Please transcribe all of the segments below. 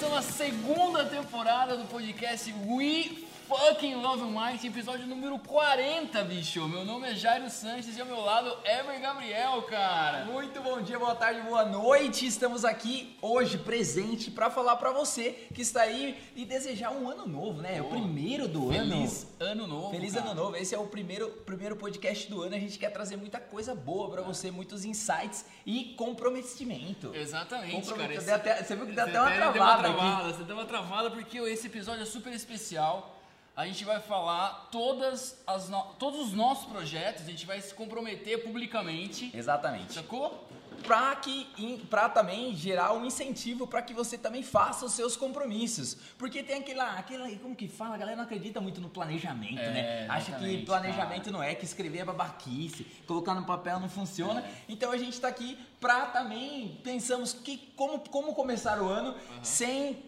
começando a segunda temporada do podcast We Fucking Love Mike, episódio número 40, bicho. Meu nome é Jairo Sanches e ao meu lado Ever Gabriel, cara. Muito bom dia, boa tarde, boa noite. Estamos aqui hoje presente para falar para você que está aí e desejar um ano novo, né? É o primeiro do Feliz ano. Feliz ano novo. Feliz cara. ano novo. Esse é o primeiro, primeiro podcast do ano. A gente quer trazer muita coisa boa para você, muitos insights e comprometimento. Exatamente, cara. Comprometimento. Esse- Deu até- você viu que deu até uma deu uma travada aqui. travada, Você deu uma travada porque esse episódio é super especial. A gente vai falar todas as no- todos os nossos projetos, a gente vai se comprometer publicamente. Exatamente. Sacou? Para que para também gerar um incentivo para que você também faça os seus compromissos. Porque tem aquela, aquela como que fala, a galera não acredita muito no planejamento, É, né? Acha que planejamento não é, que escrever é babaquice, colocar no papel não funciona. Então a gente tá aqui para também pensamos que como como começar o ano sem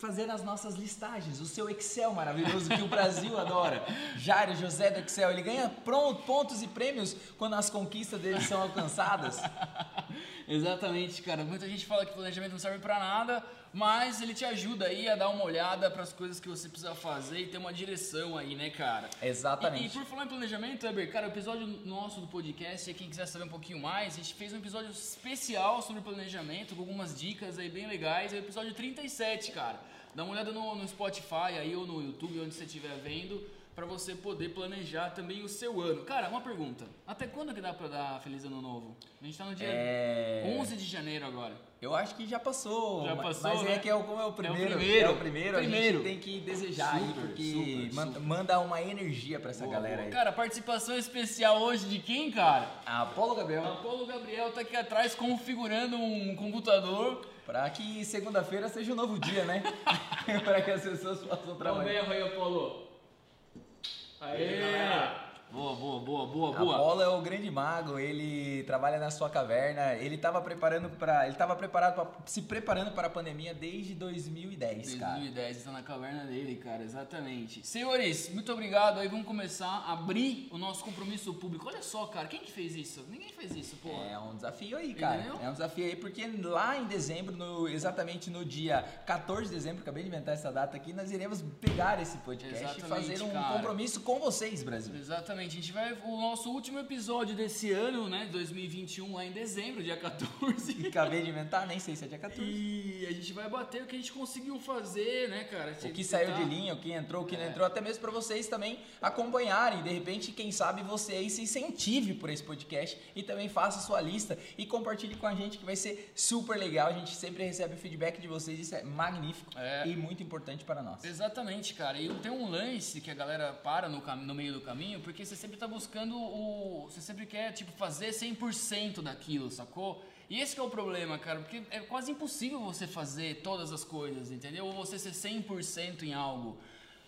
fazer as nossas listagens, o seu Excel maravilhoso que o Brasil adora. Jário José do Excel, ele ganha pronto, pontos e prêmios quando as conquistas dele são alcançadas. Exatamente, cara. Muita gente fala que planejamento não serve pra nada, mas ele te ajuda aí a dar uma olhada pras coisas que você precisa fazer e ter uma direção aí, né, cara? Exatamente. E, e por falar em planejamento, Eber, cara, o episódio nosso do podcast, quem quiser saber um pouquinho mais, a gente fez um episódio especial sobre planejamento, com algumas dicas aí bem legais. É o episódio 37, cara. Dá uma olhada no, no Spotify aí ou no YouTube, onde você estiver vendo, pra você poder planejar também o seu ano. Cara, uma pergunta. Até quando que dá pra dar Feliz Ano Novo? A gente tá no dia É... 11 de janeiro agora. Eu acho que já passou. Já passou, Mas né? é que é o, como é o primeiro. primeiro. É o primeiro, a Primeiro. gente tem que desejar aí, Super, porque super, man- super. manda uma energia pra essa galera aí. Cara, participação especial hoje de quem, cara? Apolo Gabriel, Apolo Gabriel tá aqui atrás configurando um computador. pra que segunda-feira seja um novo dia, né? pra que as pessoas possam trabalhar. berro aí, Apolo. Aê! Boa, boa, boa, boa, boa. Apolo é o grande mago, ele trabalha na sua caverna, ele tava preparando para, ele tava preparado pra, se preparando para a pandemia desde 2010, cara. 2010, está na caverna dele, cara, exatamente. Senhores, muito obrigado aí. Vamos começar a abrir o nosso compromisso público. Olha só, cara, quem que fez isso? Ninguém fez isso, pô. É um desafio aí, cara. Entendeu? É um desafio aí, porque lá em dezembro, no- exatamente no dia 14 de dezembro, acabei de inventar essa data aqui, nós iremos pegar esse podcast Exatamente, e fazer um cara. compromisso com vocês, Brasil. Exatamente, a gente vai. O nosso último episódio desse ano, né? 2021, lá em dezembro, dia 14. Acabei de inventar, nem sei se é dia 14. E a gente vai bater o que a gente conseguiu fazer, né, cara? O que saiu de linha, o que entrou, o que não É. entrou, até mesmo para vocês também acompanharem. De repente, quem sabe você aí se incentive por esse podcast e também faça sua lista e compartilhe com a gente que vai ser super legal. A gente sempre recebe o feedback de vocês, isso é magnífico É. e muito importante para nós. Exatamente, cara. E tem um lance que a galera para no, cam- no meio do caminho, porque você sempre tá buscando o. Você sempre quer, tipo, fazer 100% daquilo, sacou? E esse é o problema, cara, porque é quase impossível você fazer todas as coisas, entendeu? Ou você ser 100% em algo.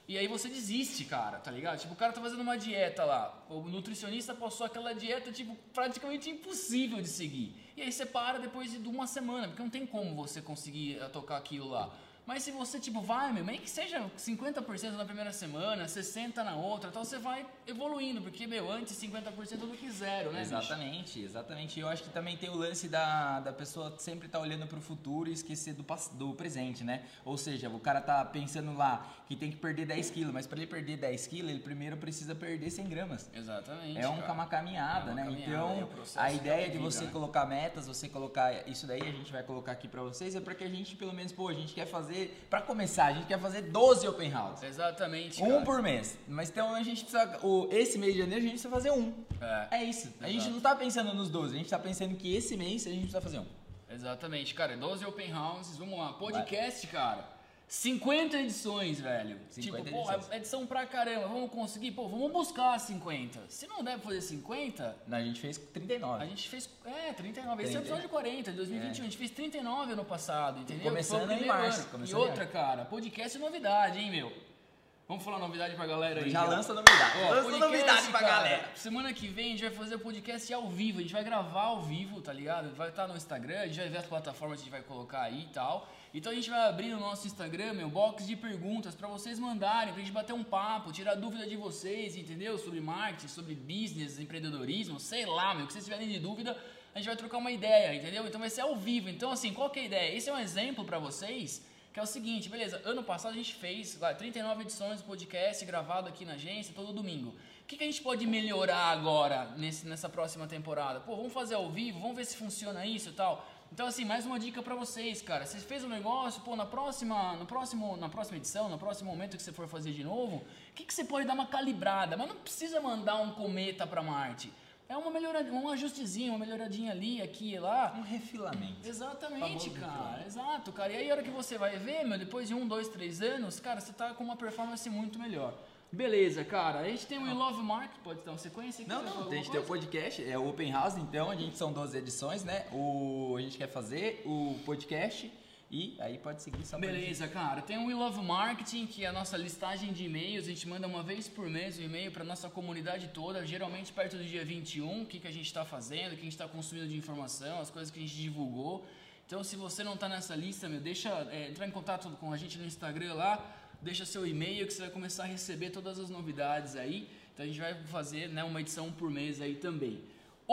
E aí você desiste, cara, tá ligado? Tipo, o cara tá fazendo uma dieta lá. O nutricionista passou aquela dieta, tipo, praticamente impossível de seguir. E aí você para depois de uma semana, porque não tem como você conseguir eh, tocar aquilo lá. Mas se você, tipo, vai, meu, nem que seja 50% na primeira semana, 60% na outra, tal, você vai evoluindo, porque, meu, antes 50% do que zero, né, bicho? Exatamente, exatamente. Eu acho que também tem o lance da, da pessoa sempre estar olhando pro futuro e esquecer do, do presente, né? Ou seja, o cara tá pensando lá que tem que perder 10 quilos, mas para ele perder 10 quilos, ele primeiro precisa perder 100 gramas. Exatamente. É um, cara. uma caminhada, É uma né? caminhada, então, é a de ideia de você né? colocar metas, você colocar isso daí, a gente vai colocar aqui pra vocês, é para que a gente, pelo menos, pô, a gente quer fazer, pra começar, a gente quer fazer 12 open house. Exatamente, Um cara. por mês. Mas então a gente precisa. O, esse mês de janeiro a gente precisa fazer um. É. É isso. A gente Exato. não tá pensando nos 12, a gente tá pensando que esse mês a gente precisa fazer um. Exatamente, cara. 12 open houses, vamos lá. Podcast, cara. 50 edições, velho. 50 tipo, pô, edições. é edição pra caramba. Vamos conseguir? Pô, vamos buscar 50. Se não der pra fazer 50, Não, a gente fez 39. a gente fez. É, 39. Esse é o 30. episódio 40, 2021. A gente fez 39 ano passado, entendeu? Começando em março. E outra, cara, podcast é novidade, hein, meu? Vamos falar novidade pra galera aí. Já lança novidade. Ó, lança podcast, novidade pra cara, galera. Semana que vem a gente vai fazer o podcast ao vivo. A gente vai gravar ao vivo, tá ligado? Vai estar no Instagram, a gente vai ver as plataformas que a gente vai colocar aí e tal. Então a gente vai abrir no nosso Instagram, meu, box de perguntas pra vocês mandarem, pra gente bater um papo, tirar dúvida de vocês, entendeu? Sobre marketing, sobre business, empreendedorismo, sei lá, meu, o que vocês tiverem de dúvida, a gente vai trocar uma ideia, entendeu? Então vai ser ao vivo. Então, assim, qual que é a ideia? Esse é um exemplo pra vocês Que é o seguinte, beleza, ano passado a gente fez lá, 39 edições do podcast gravado aqui na agência todo domingo. O que, que a gente pode melhorar agora nesse, nessa próxima temporada? Pô, vamos fazer ao vivo, vamos ver se funciona isso e tal. Então, assim, mais uma dica para vocês, cara. Você fez um negócio, pô, na próxima, no próximo, na próxima edição, no próximo momento que você for fazer de novo, o que, que você pode dar uma calibrada? Mas não precisa mandar um cometa para Marte. É uma melhoradinha, um ajustezinho, uma melhoradinha ali, aqui e lá. Um refilamento. Exatamente, Famoso cara. refilamento. Exato, cara. E aí a hora que você vai ver, meu, depois de um, dois, três anos, cara, você tá com uma performance muito melhor. Beleza, cara. A gente tem o We Love Mark, pode dar uma sequência aqui? Não, não, a gente tem o podcast, é o Open House, então a gente são 12 edições, né? O, a gente quer fazer o podcast e aí pode seguir só Beleza, cara. Tem o We Love Marketing, que é a nossa listagem de e-mails. A gente manda uma vez por mês um e-mail para nossa comunidade toda, geralmente perto do dia 21, o que, que a gente está fazendo, o que a gente está consumindo de informação, as coisas que a gente divulgou. Então, se você não está nessa lista, meu, deixa é, entrar em contato com a gente no Instagram lá, deixa seu e-mail que você vai começar a receber todas as novidades aí. Então, a gente vai fazer né, uma edição por mês aí também.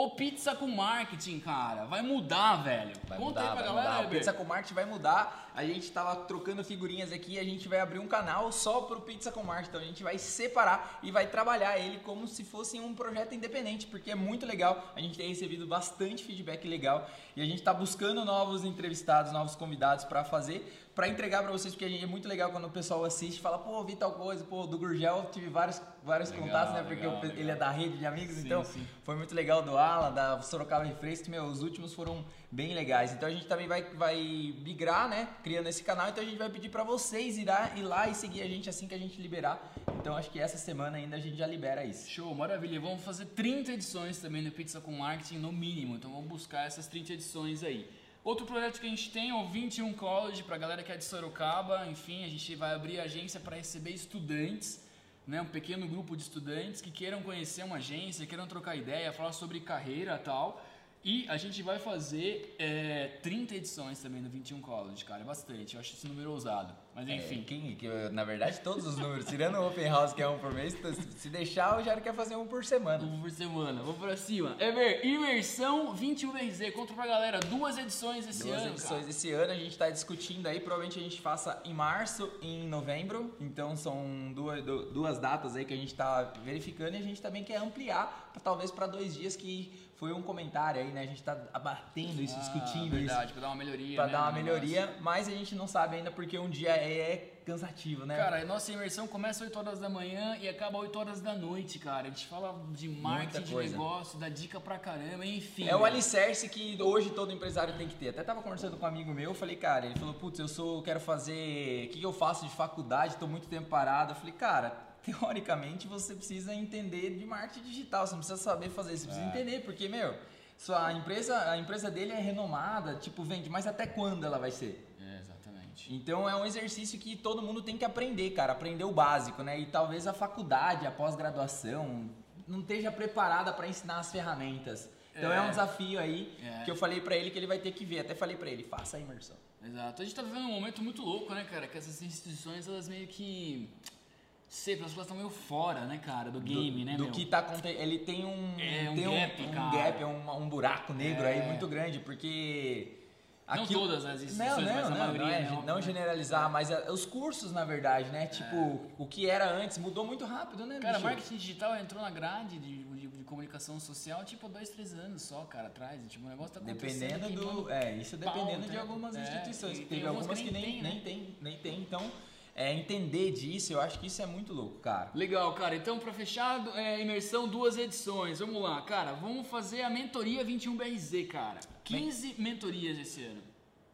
O Pizza com Marketing, cara, vai mudar, velho. Vai Conta mudar, aí pra vai galera, mudar. Pizza com Marte vai mudar. A gente tava trocando figurinhas aqui, a gente vai abrir um canal só pro Pizza com Marte. Então a gente vai separar e vai trabalhar ele como se fosse um projeto independente, porque é muito legal. A gente tem recebido bastante feedback legal e a gente tá buscando novos entrevistados, novos convidados para fazer, para entregar para vocês, porque é muito legal quando o pessoal assiste e fala, pô, vi tal coisa, pô, do Gurgel tive vários, vários Legal, contatos, né? Porque legal, o pe- ele legal. é da rede de amigos, Sim, então sim. foi muito legal do Alan, da Sorocaba Refresco, meu, os últimos foram bem legais. Então a gente também vai, vai migrar, né, criando esse canal, então a gente vai pedir pra vocês irá, ir lá e seguir a gente assim que a gente liberar. Então acho que essa semana ainda a gente já libera isso. Show, maravilha. Vamos fazer 30 edições também do Pizza com Marketing no mínimo. Então vamos buscar essas 30 edições aí. Outro projeto que a gente tem é o 21 College para galera que é de Sorocaba. Enfim, a gente vai abrir a agência para receber estudantes, né, um pequeno grupo de estudantes que queiram conhecer uma agência, queiram trocar ideia, falar sobre carreira e tal. E a gente vai fazer é, 30 edições também no 21 College, cara. É bastante. Eu acho esse número ousado. Mas enfim. É, quem, que, na verdade, todos os números, tirando o Open House, que é um por mês, se deixar, o Jairo quer fazer um por semana. Um por semana, vamos pra cima. Ever, imersão 21BZ, conta pra galera, duas edições esse Duas ano. edições esse ano, a gente está discutindo aí, provavelmente a gente faça em março e em novembro, então são duas, du- duas datas aí que a gente está verificando e a gente também quer ampliar, pra, talvez para dois dias, que foi um comentário aí, né? A gente está abatendo isso, Ah, discutindo isso. verdade, pra dar uma melhoria. Pra né, dar uma melhoria, mas a gente não sabe ainda porque um dia é cansativo, né? Cara, a nossa imersão começa às 8 horas da manhã e acaba às 8 horas da noite, cara. A gente fala de marketing, de negócio, dá dica pra caramba, enfim. É o alicerce que hoje todo empresário tem que ter. Até tava conversando com um amigo meu, eu falei, cara, ele falou, putz, eu sou, quero fazer, o que, que eu faço de faculdade, tô muito tempo parado. Eu falei, cara, teoricamente você precisa entender de marketing digital, você não precisa saber fazer, você precisa entender, porque, meu, sua empresa, a empresa dele é renomada, tipo, vende, mas até quando ela vai ser? É, exatamente. Então é um exercício que todo mundo tem que aprender, cara, aprender o básico, né? E talvez a faculdade, a pós-graduação, não esteja preparada para ensinar as ferramentas. Então é, É. um desafio aí É. que eu falei pra ele que ele vai ter que ver. Até falei pra ele, faça a imersão. Exato. A gente tá vivendo um momento muito louco, né, cara? Que essas instituições, elas meio que. Sei, elas estão meio fora, né, cara, do game, do, né, do meu? que tá acontecendo. Ele tem um, É, um tem gap, um, cara. gap, um, um buraco negro É. aí muito grande, porque. Não todas as instituições, não, não, mas a não, maioria, não, é, né, não né? generalizar, mas a- os cursos, na verdade, né? Tipo, o que era antes mudou muito rápido, né, Cara, bicho? marketing digital entrou na grade de, de- de comunicação social, tipo, dois, três anos só, cara, atrás. Tipo, o negócio tá acontecendo Dependendo do. É, isso pau, dependendo de né? algumas É, instituições. Teve algumas que nem, tem, né? nem tem, nem tem. Então, é, entender disso, eu acho que isso é muito louco, cara. Legal, cara. Então, pra fechar, é, imersão, duas edições. Vamos lá, cara. Vamos fazer a mentoria 21BRZ, cara. 15 mentorias esse ano.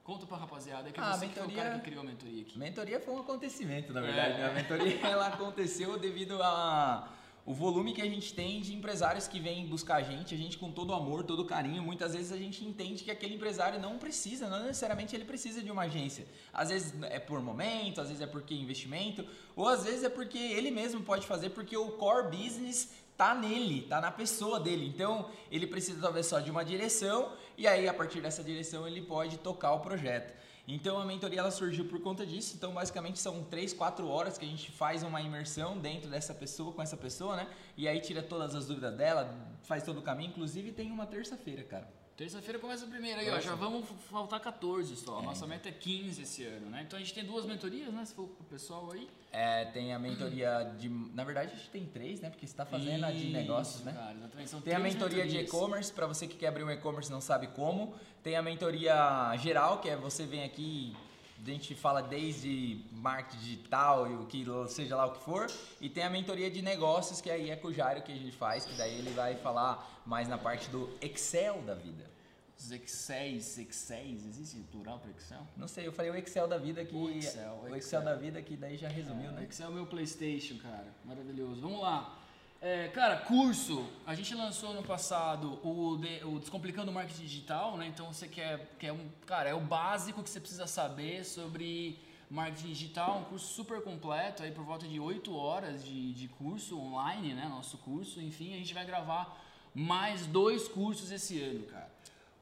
Conta pra rapaziada que Ah, você que é o mentoria- cara que criou a mentoria aqui. Mentoria foi um acontecimento, na É. verdade. né? A mentoria ela aconteceu devido a o volume que a gente tem de empresários que vêm buscar a gente, a gente com todo amor, todo carinho, muitas vezes a gente entende que aquele empresário não precisa, não necessariamente ele precisa de uma agência. Às vezes é por momento, às vezes é porque investimento, ou às vezes é porque ele mesmo pode fazer porque o core business tá nele, tá na pessoa dele. Então, ele precisa talvez só de uma direção e aí a partir dessa direção ele pode tocar o projeto. Então a mentoria ela surgiu por conta disso. Então basicamente são 3, 4 horas que a gente faz uma imersão dentro dessa pessoa, com essa pessoa, né? E aí tira todas as dúvidas dela, faz todo o caminho. Inclusive tem uma terça-feira, cara. Terça-feira começa a primeira aí, ó. Já vamos faltar 14 só. Nossa meta é 15 esse ano, né? Então a gente tem duas mentorias, né? Se for pro pessoal aí. É, tem a mentoria de. Na verdade, a gente tem três, né? Porque você está fazendo a de Isso, negócios, né? Cara, exatamente. São Tem a mentoria de mentorias. e-commerce, para você que quer abrir um e-commerce e não sabe como. Tem a mentoria geral, que é você vem aqui, a gente fala desde marketing digital, e o que seja lá o que for. E tem a mentoria de negócios, que aí é com o Jairo que a gente faz, que daí ele vai falar mais na parte do Excel da vida. Os Excéis, Excéis, existe plural para Excel? Não sei, eu falei o Excel da vida que. O Excel, o Excel, Excel. da vida que daí já resumiu, O né? Excel é o meu Playstation, cara. Maravilhoso. Vamos lá. É, cara, curso. A gente lançou no passado o, de- o Descomplicando o Marketing Digital, né? Então você quer, quer um. Cara, é o básico que você precisa saber sobre marketing digital. Um curso super completo, aí por volta de 8 horas de, de curso online, né? Nosso curso. Enfim, a gente vai gravar mais dois cursos esse ano, cara.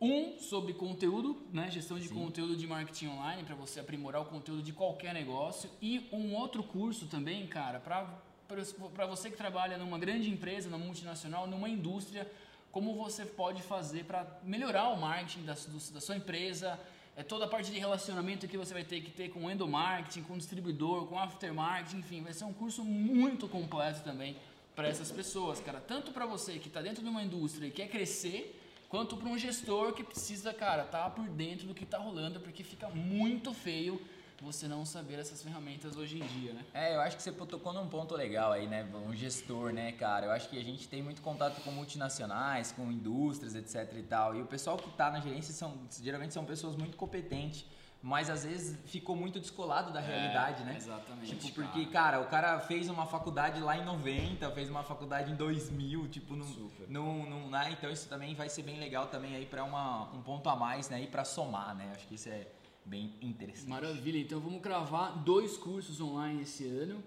Um sobre conteúdo, né? Gestão de conteúdo de marketing online para você aprimorar o conteúdo de qualquer negócio e um outro curso também, cara, para para você que trabalha numa grande empresa, numa multinacional, numa indústria, como você pode fazer para melhorar o marketing da, da sua empresa, é toda a parte de relacionamento que você vai ter que ter com endomarketing, com distribuidor, com aftermarketing, enfim, vai ser um curso muito completo também para essas pessoas, cara. Tanto para você que está dentro de uma indústria e quer crescer, quanto para um gestor que precisa, cara, estar por dentro do que está rolando, porque fica muito feio você não saber essas ferramentas hoje em dia, né? É, eu acho que você tocou num ponto legal aí, né? Um gestor, né, cara? Eu acho que a gente tem muito contato com multinacionais, com indústrias, etc e tal. E o pessoal que tá na gerência são, geralmente são pessoas muito competentes, mas às vezes ficou muito descolado da realidade, né? Exatamente. Tipo, porque, cara, o cara fez uma faculdade lá em 90, fez uma faculdade em 2000, tipo, num, Super. num, num- né? Então isso também vai ser bem legal também aí pra uma, um ponto a mais, né? E pra somar, né? Acho que isso é bem interessante. Maravilha, então vamos cravar dois cursos online esse ano.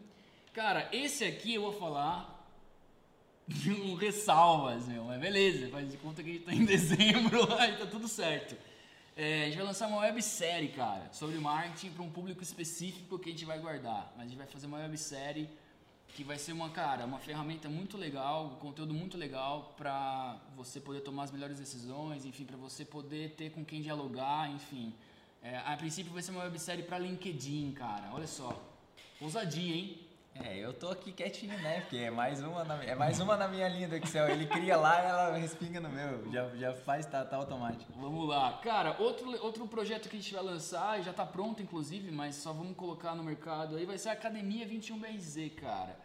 Cara, esse aqui eu vou falar com ressalvas, meu. Mas beleza, faz de conta que a gente tá em dezembro, aí tá tudo certo. É, a gente vai lançar uma websérie, cara, sobre marketing para um público específico que a gente vai guardar. Mas a gente vai fazer uma websérie que vai ser uma, cara, uma ferramenta muito legal, um conteúdo muito legal para você poder tomar as melhores decisões, enfim, para você poder ter com quem dialogar, enfim. É, a princípio vai ser uma websérie para LinkedIn, cara. Olha só. Ousadia, hein? É, eu tô aqui quietinho, né? Porque é mais uma na, é mais uma na minha linha do Excel. Ele cria lá ela respinga no meu. Já, já faz, tá, tá automático. Vamos lá. Cara, outro, outro projeto que a gente vai lançar, e já tá pronto inclusive, mas só vamos colocar no mercado aí, vai ser a Academia 21BRZ, cara.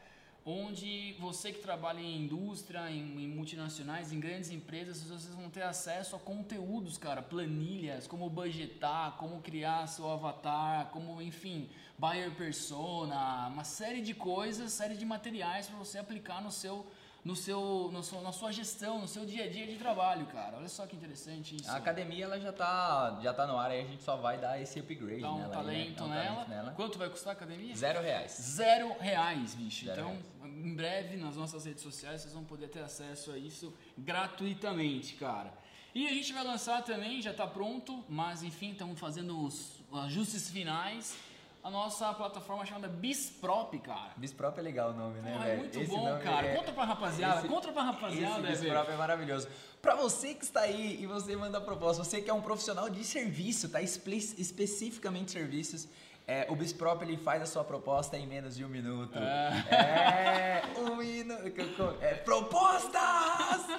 Onde você que trabalha em indústria, em, em multinacionais, em grandes empresas, vocês vão ter acesso a conteúdos, cara, planilhas, como budgetar, como criar seu avatar, como, enfim, buyer persona, uma série de coisas, série de materiais para você aplicar no seu no seu, no seu, na sua gestão, no seu dia a dia de trabalho, cara. Olha só que interessante isso. A academia ela já tá, já tá no ar, aí a gente só vai dar esse upgrade Dá um nela. aí, né? talento, Dá um nela. talento nela. Quanto vai custar a academia? Zero reais. Zero reais, bicho. Zero então, em breve, nas nossas redes sociais, vocês vão poder ter acesso a isso gratuitamente, cara. E a gente vai lançar também, já tá pronto, mas enfim, estamos fazendo os ajustes finais. A nossa plataforma chamada Bisprop, cara. Bisprop é legal o nome, né, é muito Esse bom, cara. é- Conta pra rapaziada, esse- conta pra rapaziada, Esse. Bisprop é maravilhoso. Pra você que está aí e você manda proposta, você que é um profissional de serviço, tá? Espe- especificamente serviços, é, o Bisprop ele faz a sua proposta em menos de um minuto. É, um minuto. É, propostas!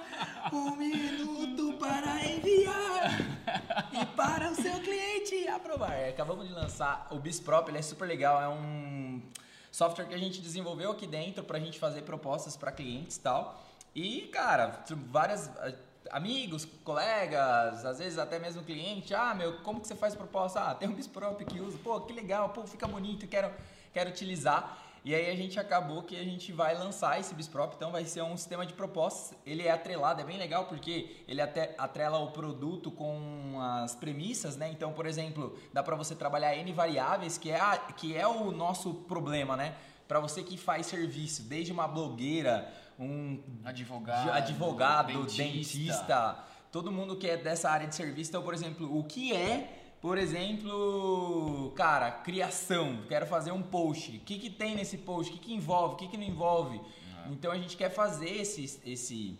Aprovar. É, acabamos de lançar o Bisprop, ele é super legal, é um software que a gente desenvolveu aqui dentro pra gente fazer propostas para clientes e tal. E, cara, várias amigos, colegas, às vezes até mesmo cliente, ah, meu, como que você faz proposta? Ah, tem um Bisprop que usa. Pô, que legal, pô, fica bonito, quero quero utilizar. E aí a gente acabou que a gente vai lançar esse Bisprop, então vai ser um sistema de propostas. Ele é atrelado, é bem legal porque ele até atrela o produto com as premissas, né? Então, por exemplo, dá para você trabalhar N variáveis, que é, a, que é o nosso problema, né? Para você que faz serviço, desde uma blogueira, um Advogado, advogado dentista. dentista, todo mundo que é dessa área de serviço. Então, por exemplo, o que é, por exemplo, cara, criação. Quero fazer um post. O que, que tem nesse post? O que, que envolve? O que, que não envolve? Então a gente quer fazer esse, esse,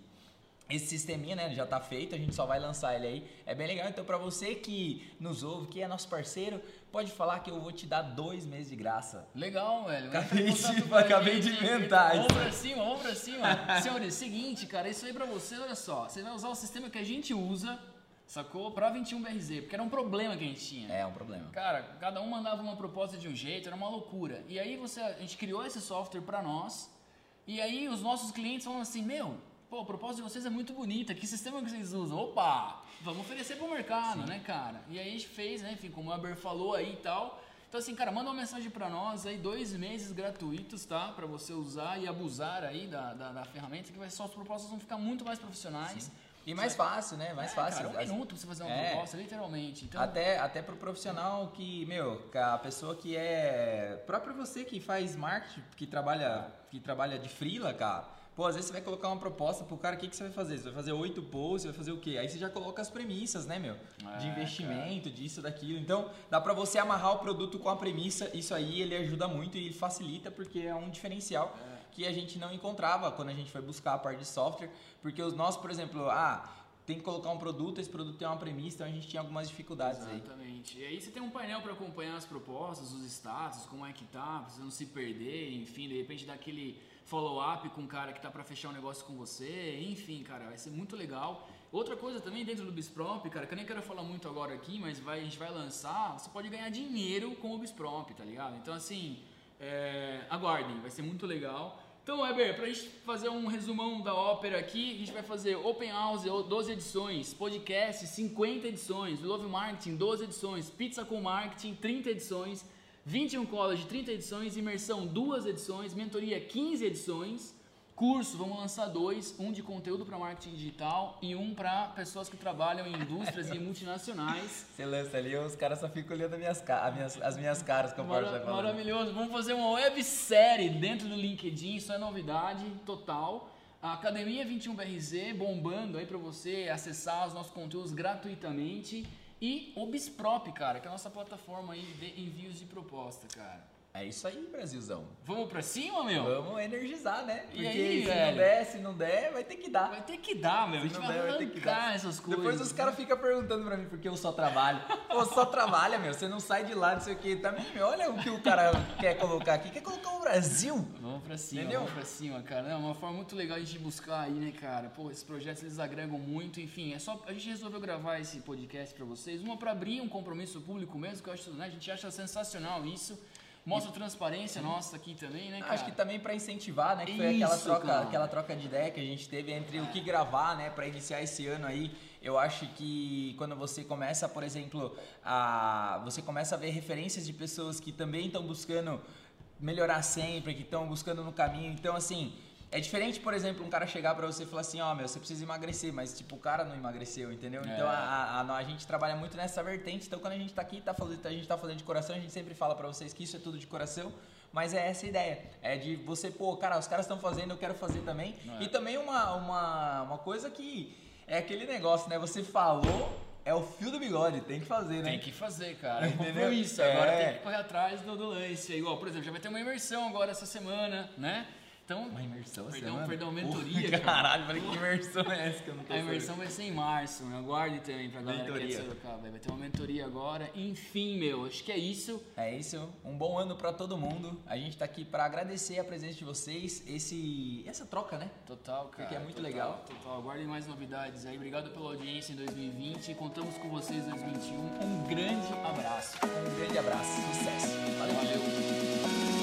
esse sisteminha, né, já tá feito, a gente só vai lançar ele aí. É bem legal. Então, para você que nos ouve, que é nosso parceiro, pode falar que eu vou te dar dois meses de graça. Legal, velho. Acabei de- acabei de inventar Vamos isso. pra cima, vamos pra cima. Senhores, seguinte, cara, isso aí pra você, olha só. Você vai usar o sistema que a gente usa, sacou? Pra 21BRZ, porque era um problema que a gente tinha. É um problema. Cara, cada um mandava uma proposta de um jeito, era uma loucura. E aí você, a gente criou esse software pra nós. E aí os nossos clientes falam assim, meu, pô, a proposta de vocês é muito bonita, que sistema que vocês usam? Opa, vamos oferecer pro mercado, né, cara? E aí a gente fez, né, enfim, como o Aber falou aí e tal. Então assim, cara, manda uma mensagem pra nós aí, dois meses gratuitos, tá? Pra você usar e abusar aí da, da, da ferramenta, que vai, suas propostas vão ficar muito mais profissionais. E mais fácil, né? Mais É, fácil. Cara, um As- minuto pra você fazer uma É. proposta, literalmente. Então, Até, até pro profissional que, meu, a pessoa que é. Próprio você que faz marketing, que trabalha, que trabalha de freela, cara. Pô, às vezes você vai colocar uma proposta pro cara, o que, que você vai fazer? Você vai fazer oito posts, vai fazer o quê? Aí você já coloca as premissas, né, meu? De É, investimento, disso, daquilo. Então, dá pra você amarrar o produto com a premissa. Isso aí ele ajuda muito e facilita porque é um diferencial que a gente não encontrava quando a gente foi buscar a parte de software. Porque os nossos, por exemplo, ah, tem que colocar um produto, esse produto tem uma premissa, então a gente tinha algumas dificuldades aí. Exatamente. E aí você tem um painel para acompanhar as propostas, os status, como é que tá, pra você não se perder, enfim, de repente dar aquele follow-up com o cara que tá para fechar um negócio com você, enfim, cara, vai ser muito legal. Outra coisa também dentro do Bisprop, cara, que eu nem quero falar muito agora aqui, mas vai, a gente vai lançar, você pode ganhar dinheiro com o Bisprop, tá ligado? Então assim, é, aguardem, vai ser muito legal. Então, Weber, pra gente fazer um resumão da ópera aqui, a gente vai fazer Open House, 12 edições, podcast, 50 edições, Love Marketing, 12 edições, Pizza com Marketing, 30 edições, 21 College, 30 edições, Imersão, 2 edições, Mentoria, 15 edições, curso, vamos lançar dois, um de conteúdo para marketing digital e um para pessoas que trabalham em indústrias e multinacionais. Você lança ali, os caras só ficam olhando as minhas, as minhas, as minhas caras conforme Mara- vai falando. maravilhoso. Vamos fazer uma websérie dentro do LinkedIn, isso é novidade total. A Academia 21BRZ bombando aí para você acessar os nossos conteúdos gratuitamente. E o Bisprop, cara, que é a nossa plataforma aí de envios de proposta, cara. É isso aí, Brasilzão. Vamos pra cima, meu? Vamos energizar, né? E Porque aí, se velho? não der, se não der, vai ter que dar. Vai ter que dar, meu. A gente Se não vai der, vai ter que dar. essas coisas. Depois os caras ficam perguntando pra mim por que eu só trabalho. Pô, só trabalha, meu. Você não sai de lá, não sei o que. Também, meu, olha o que o cara quer colocar aqui. Quer colocar o Brasil. Vamos pra cima, Entendeu? vamos pra cima, cara. É uma forma muito legal de a gente buscar aí, né, cara? Pô, esses projetos eles agregam muito, enfim. É só a gente resolveu gravar esse podcast pra vocês, uma pra abrir um compromisso público mesmo, que eu acho, né, a gente acha sensacional isso. Mostra a transparência nossa aqui também, né, cara? Acho que também pra incentivar, né? Que foi aquela troca, cara. aquela troca de ideia que a gente teve entre o que gravar, né? Pra iniciar esse ano aí. Eu acho que quando você começa, por exemplo, a você começa a ver referências de pessoas que também estão buscando melhorar sempre, que estão buscando no caminho. Então, assim, é diferente, por exemplo, um cara chegar pra você e falar assim, ó, meu, você precisa emagrecer, mas tipo, o cara não emagreceu, entendeu? É. Então, a, a, a- a gente trabalha muito nessa vertente. Então, quando a gente tá aqui, tá fazendo, a gente tá fazendo de coração, a gente sempre fala pra vocês que isso é tudo de coração. Mas é essa a ideia. É de você, pô, cara, os caras estão fazendo, eu quero fazer também. É. E também uma, uma, uma coisa que é aquele negócio, né? Você falou, é o fio do bigode, tem que fazer, né? Tem que fazer, cara. É Entendeu? compromisso. Agora É. tem que correr atrás do, do lance. Igual, por exemplo, já vai ter uma imersão agora essa semana, né? Então, Uma imersão, Perdão, semana? perdão, mentoria, cara. Caralho, falei que imersão é essa que eu não tô A imersão vai ser em março, né? Aguarde também pra galera que é de Mentoria. Sorocaba. Vai ter uma mentoria agora. Enfim, meu, acho que é isso. É isso, um bom ano pra todo mundo. A gente tá aqui pra agradecer a presença de vocês, esse essa troca, né? Total, cara. Porque é muito total, legal. Total. Aguardem mais novidades aí. Obrigado pela audiência em 2020. Contamos com vocês em 2021. Um grande abraço. Um grande abraço, sucesso. Valeu. Valeu.